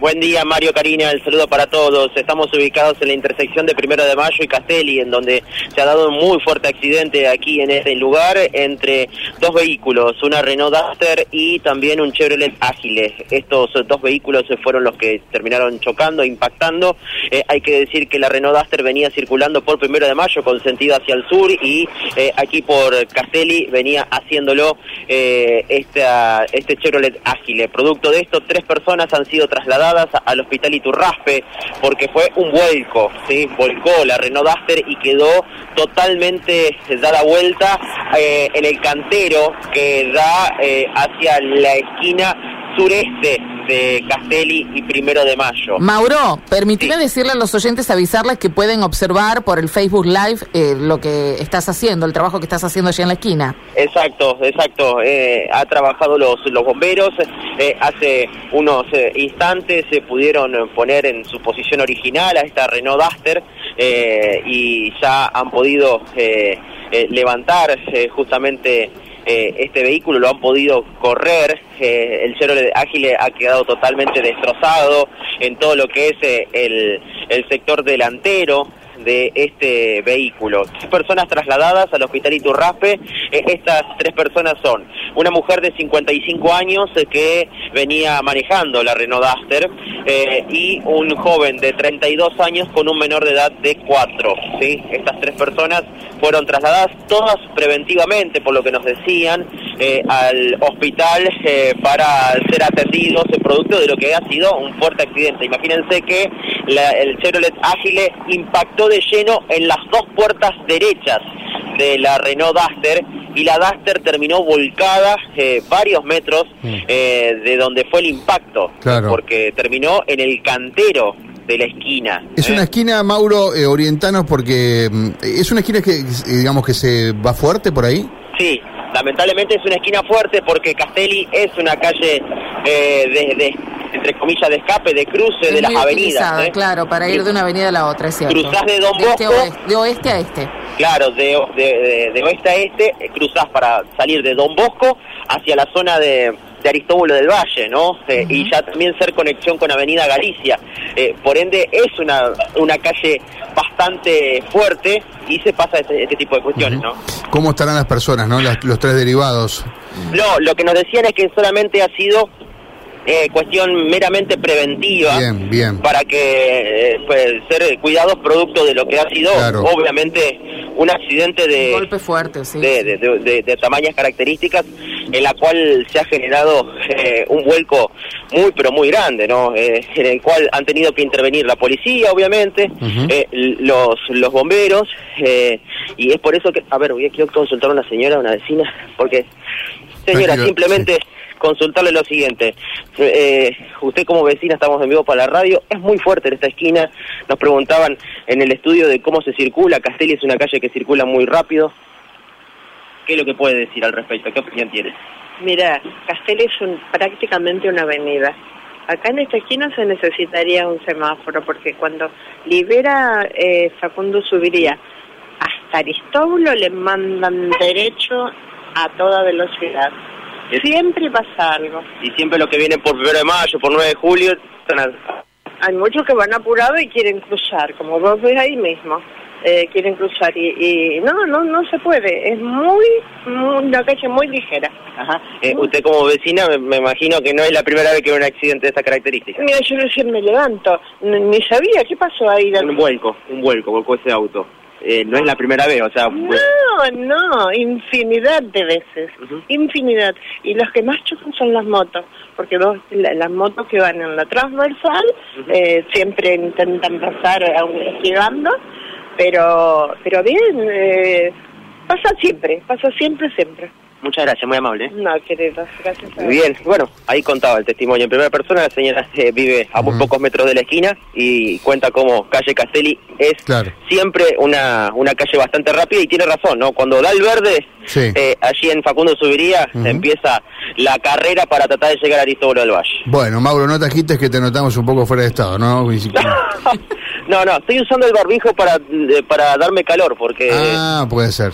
Buen día, Mario Karina, el saludo para todos. Estamos ubicados en la intersección de Primero de Mayo y Castelli, en donde se ha dado un muy fuerte accidente aquí en este lugar entre dos vehículos, una Renault Duster y también un Chevrolet Ágile. Estos dos vehículos fueron los que terminaron chocando, impactando. Eh, hay que decir que la Renault Duster venía circulando por Primero de Mayo con sentido hacia el sur y eh, aquí por Castelli venía haciéndolo eh, esta, este Chevrolet Ágile. Producto de esto, tres personas han sido trasladadas al hospital Iturraspe porque fue un vuelco, ¿sí? volcó la Renault Duster y quedó totalmente dada vuelta eh, en el cantero que da eh, hacia la esquina sureste de Castelli y Primero de Mayo. Mauro, permíteme decirle a los oyentes, avisarles que pueden observar por el Facebook Live eh, lo que estás haciendo, el trabajo que estás haciendo allí en la esquina. Exacto, exacto. Eh, ha trabajado los, los bomberos. Eh, hace unos instantes se pudieron poner en su posición original a esta Renault Duster y ya han podido levantar justamente eh, este vehículo, lo han podido correr, eh, el Chevrolet Ágil ha quedado totalmente destrozado en todo lo que es eh, el, el sector delantero, de este vehículo. Tres personas trasladadas al hospital Iturraspe. Eh, estas tres personas son una mujer de 55 años eh, que venía manejando la Renault Duster eh, y un joven de 32 años con un menor de edad de 4. ¿sí? Estas tres personas fueron trasladadas todas preventivamente, por lo que nos decían, al hospital para ser atendidos, producto de lo que ha sido un fuerte accidente. Imagínense que el Chevrolet Ágile impactó de lleno en las dos puertas derechas de la Renault Duster y la Duster terminó volcada eh, varios metros mm. eh, de donde fue el impacto, porque terminó en el cantero de la esquina. Es una ¿eh? esquina, Mauro, orientanos, porque mm, es una esquina que, digamos, que se va fuerte por ahí. Sí, lamentablemente es una esquina fuerte porque Castelli es una calle de entre comillas, de escape, de cruce de las avenidas. ¿eh? Claro, para ir de una avenida a la otra, es cierto. Cruzás de Don este Bosco. De, oeste, a este. Claro, de, de, oeste a este, cruzás para salir de Don Bosco hacia la zona de, de Aristóbulo del Valle, ¿no? Eh, y ya también ser conexión con Avenida Galicia. Eh, por ende, es una, una calle bastante fuerte y se pasa este, este tipo de cuestiones, ¿no? ¿Cómo estarán las personas, no? los tres derivados. No, lo que nos decían es que solamente ha sido eh, cuestión meramente preventiva para que eh, pues, ser cuidados producto de lo que ha sido obviamente un accidente de golpe fuerte de, de, tamañas características en la cual se ha generado eh, un vuelco muy pero muy grande no en el cual han tenido que intervenir la policía obviamente los los bomberos y es por eso que a ver voy a quiero consultar a una señora una vecina porque señora simplemente consultarle lo siguiente. Eh, usted como vecina, estamos en vivo para la radio, es muy fuerte en esta esquina. Nos preguntaban en el estudio de cómo se circula. Castelli es una calle que circula muy rápido. ¿Qué es lo que puede decir al respecto? ¿Qué opinión tiene? Mira, Castelli es prácticamente una avenida. Acá en esta esquina se necesitaría un semáforo porque cuando libera eh, Facundo subiría hasta Aristóbulo le mandan derecho a toda velocidad. Siempre pasa algo. Y siempre los que vienen por primero de mayo, por 9 de julio, están Hay muchos que van apurados y quieren cruzar, como vos ves ahí mismo. Eh, quieren cruzar y, no, no, no se puede. Es muy, una calle muy ligera. Ajá. Eh, usted como vecina me, imagino que no es la primera vez que ve un accidente de esta característica. Mira, yo recién me levanto, ni sabía qué pasó ahí. Un vuelco, un vuelco, volcó ese auto. Eh, no es la primera vez, o sea... No, no, infinidad de veces, infinidad. Y los que más chocan son las motos, porque las motos que van en la transversal eh, siempre intentan pasar esquivando, pero, pero bien, eh, pasa siempre, pasa siempre, siempre. Muchas gracias, muy amable. ¿eh? No, querido, gracias. Muy bien, bueno, ahí contaba el testimonio en primera persona. La señora eh, vive a muy pocos metros de la esquina y cuenta cómo calle Castelli es siempre una, una calle bastante rápida y tiene razón, ¿no? Cuando da el verde, eh, allí en Facundo Subiría empieza la carrera para tratar de llegar a Aristóbulo del Valle. Bueno, Mauro, no te agites que te notamos un poco fuera de estado, ¿no? no, no, estoy usando el barbijo para, para darme calor porque... Ah, puede ser.